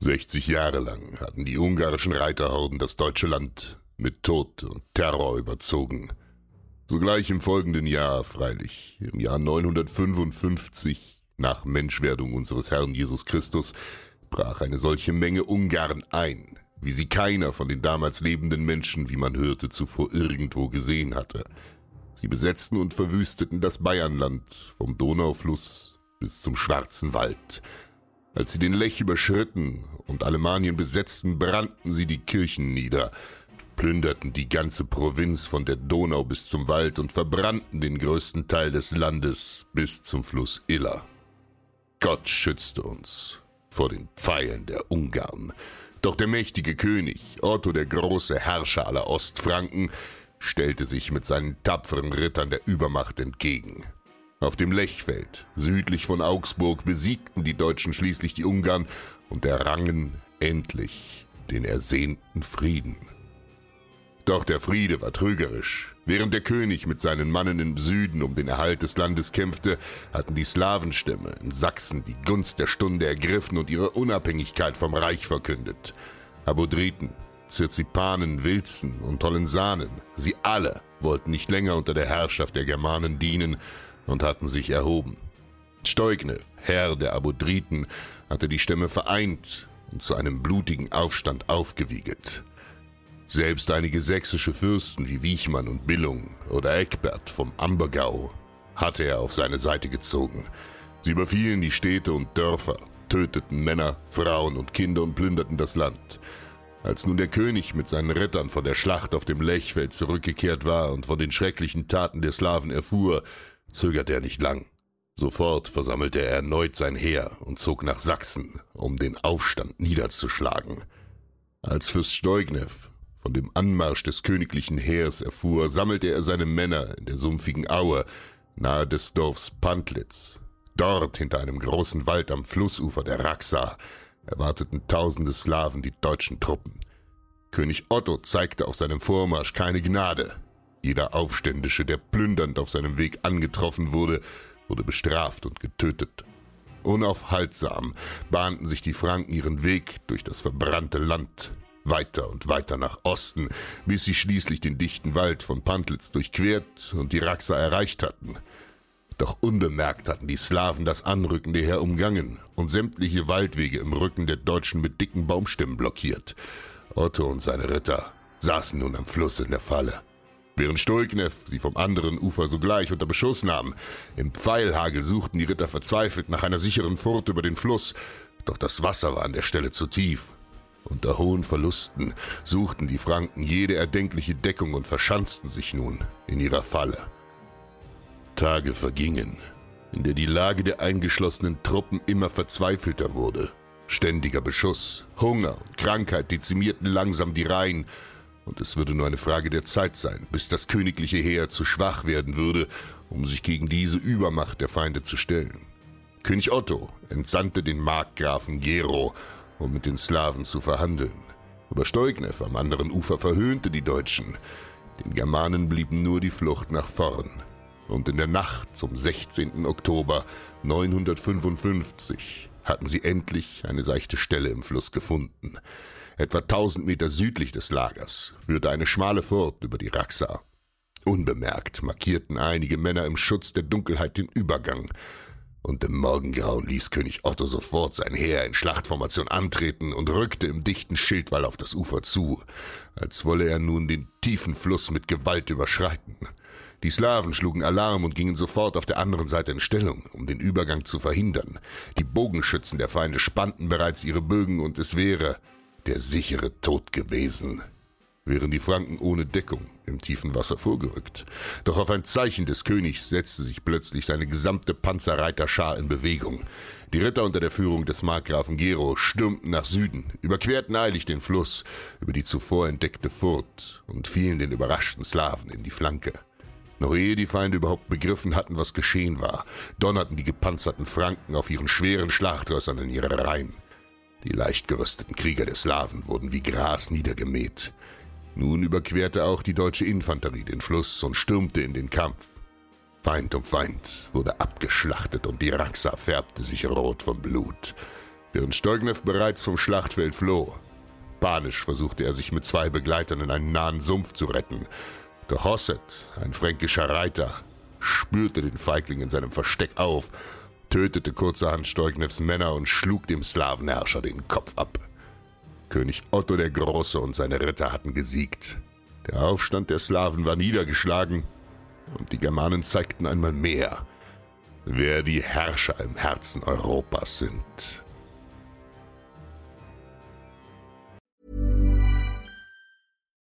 60 Jahre lang hatten die ungarischen Reiterhorden das deutsche Land mit Tod und Terror überzogen. Sogleich im folgenden Jahr, freilich, im Jahr 955, nach Menschwerdung unseres Herrn Jesus Christus, brach eine solche Menge Ungarn ein, wie sie keiner von den damals lebenden Menschen, wie man hörte, zuvor irgendwo gesehen hatte. Sie besetzten und verwüsteten das Bayernland vom Donaufluss bis zum Schwarzen Wald. Als sie den Lech überschritten und Alemanien besetzten, brannten sie die Kirchen nieder, plünderten die ganze Provinz von der Donau bis zum Wald und verbrannten den größten Teil des Landes bis zum Fluss Iller. Gott schützte uns vor den Pfeilen der Ungarn. Doch der mächtige König, Otto der große Herrscher aller Ostfranken, stellte sich mit seinen tapferen Rittern der Übermacht entgegen. Auf dem Lechfeld, südlich von Augsburg, besiegten die Deutschen schließlich die Ungarn und errangen endlich den ersehnten Frieden. Doch der Friede war trügerisch. Während der König mit seinen Mannen im Süden um den Erhalt des Landes kämpfte, hatten die Slawenstämme in Sachsen die Gunst der Stunde ergriffen und ihre Unabhängigkeit vom Reich verkündet. Abodriten, Zirzipanen, Wilzen und Tollensanen, sie alle wollten nicht länger unter der Herrschaft der Germanen dienen und hatten sich erhoben. Steugnev, Herr der Abodriten, hatte die Stämme vereint und zu einem blutigen Aufstand aufgewiegelt. Selbst einige sächsische Fürsten wie Wiechmann und Billung oder Eckbert vom Ambergau hatte er auf seine Seite gezogen. Sie überfielen die Städte und Dörfer, töteten Männer, Frauen und Kinder und plünderten das Land. Als nun der König mit seinen Rittern von der Schlacht auf dem Lechfeld zurückgekehrt war und von den schrecklichen Taten der Slawen erfuhr, zögerte er nicht lang. Sofort versammelte er erneut sein Heer und zog nach Sachsen, um den Aufstand niederzuschlagen. Als Fürst Steugnev von dem Anmarsch des königlichen Heers erfuhr, sammelte er seine Männer in der sumpfigen Aue nahe des Dorfs Pantlitz. Dort, hinter einem großen Wald am Flussufer der Raxa, erwarteten tausende Slawen die deutschen Truppen. König Otto zeigte auf seinem Vormarsch keine Gnade. Jeder Aufständische, der plündernd auf seinem Weg angetroffen wurde, wurde bestraft und getötet. Unaufhaltsam bahnten sich die Franken ihren Weg durch das verbrannte Land, weiter und weiter nach Osten, bis sie schließlich den dichten Wald von Pantlitz durchquert und die Raxa erreicht hatten. Doch unbemerkt hatten die Slawen das anrückende Heer umgangen und sämtliche Waldwege im Rücken der Deutschen mit dicken Baumstämmen blockiert. Otto und seine Ritter saßen nun am Fluss in der Falle. Während Stoiknev sie vom anderen Ufer sogleich unter Beschuss nahm, im Pfeilhagel suchten die Ritter verzweifelt nach einer sicheren Furt über den Fluss, doch das Wasser war an der Stelle zu tief. Unter hohen Verlusten suchten die Franken jede erdenkliche Deckung und verschanzten sich nun in ihrer Falle. Tage vergingen, in der die Lage der eingeschlossenen Truppen immer verzweifelter wurde. Ständiger Beschuss, Hunger und Krankheit dezimierten langsam die Reihen, und es würde nur eine Frage der Zeit sein, bis das königliche Heer zu schwach werden würde, um sich gegen diese Übermacht der Feinde zu stellen. König Otto entsandte den Markgrafen Gero, um mit den Slawen zu verhandeln. Aber Steugnev am anderen Ufer verhöhnte die Deutschen. Den Germanen blieb nur die Flucht nach vorn. Und in der Nacht zum 16. Oktober 955 hatten sie endlich eine seichte Stelle im Fluss gefunden. Etwa 1000 Meter südlich des Lagers führte eine schmale Furt über die Raxa. Unbemerkt markierten einige Männer im Schutz der Dunkelheit den Übergang und im Morgengrauen ließ König Otto sofort sein Heer in Schlachtformation antreten und rückte im dichten Schildwall auf das Ufer zu, als wolle er nun den tiefen Fluss mit Gewalt überschreiten. Die Slawen schlugen Alarm und gingen sofort auf der anderen Seite in Stellung, um den Übergang zu verhindern. Die Bogenschützen der Feinde spannten bereits ihre Bögen und es wäre der sichere Tod gewesen wären die Franken ohne Deckung im tiefen Wasser vorgerückt. Doch auf ein Zeichen des Königs setzte sich plötzlich seine gesamte Panzerreiterschar in Bewegung. Die Ritter unter der Führung des Markgrafen Gero stürmten nach Süden, überquerten eilig den Fluss über die zuvor entdeckte Furt und fielen den überraschten Slawen in die Flanke. Noch ehe die Feinde überhaupt begriffen hatten, was geschehen war, donnerten die gepanzerten Franken auf ihren schweren Schlachtrössern in ihre Reihen. Die leicht gerüsteten Krieger der Slawen wurden wie Gras niedergemäht. Nun überquerte auch die deutsche Infanterie den Fluss und stürmte in den Kampf. Feind um Feind wurde abgeschlachtet und die Raxa färbte sich rot vom Blut, während Steugnev bereits vom Schlachtfeld floh. Panisch versuchte er sich mit zwei Begleitern in einen nahen Sumpf zu retten. Doch Hosset, ein fränkischer Reiter, spürte den Feigling in seinem Versteck auf, tötete kurzerhand Steugnevs Männer und schlug dem Slawenherrscher den Kopf ab. König Otto der Große und seine Ritter hatten gesiegt. Der Aufstand der Slawen war niedergeschlagen und die Germanen zeigten einmal mehr, wer die Herrscher im Herzen Europas sind.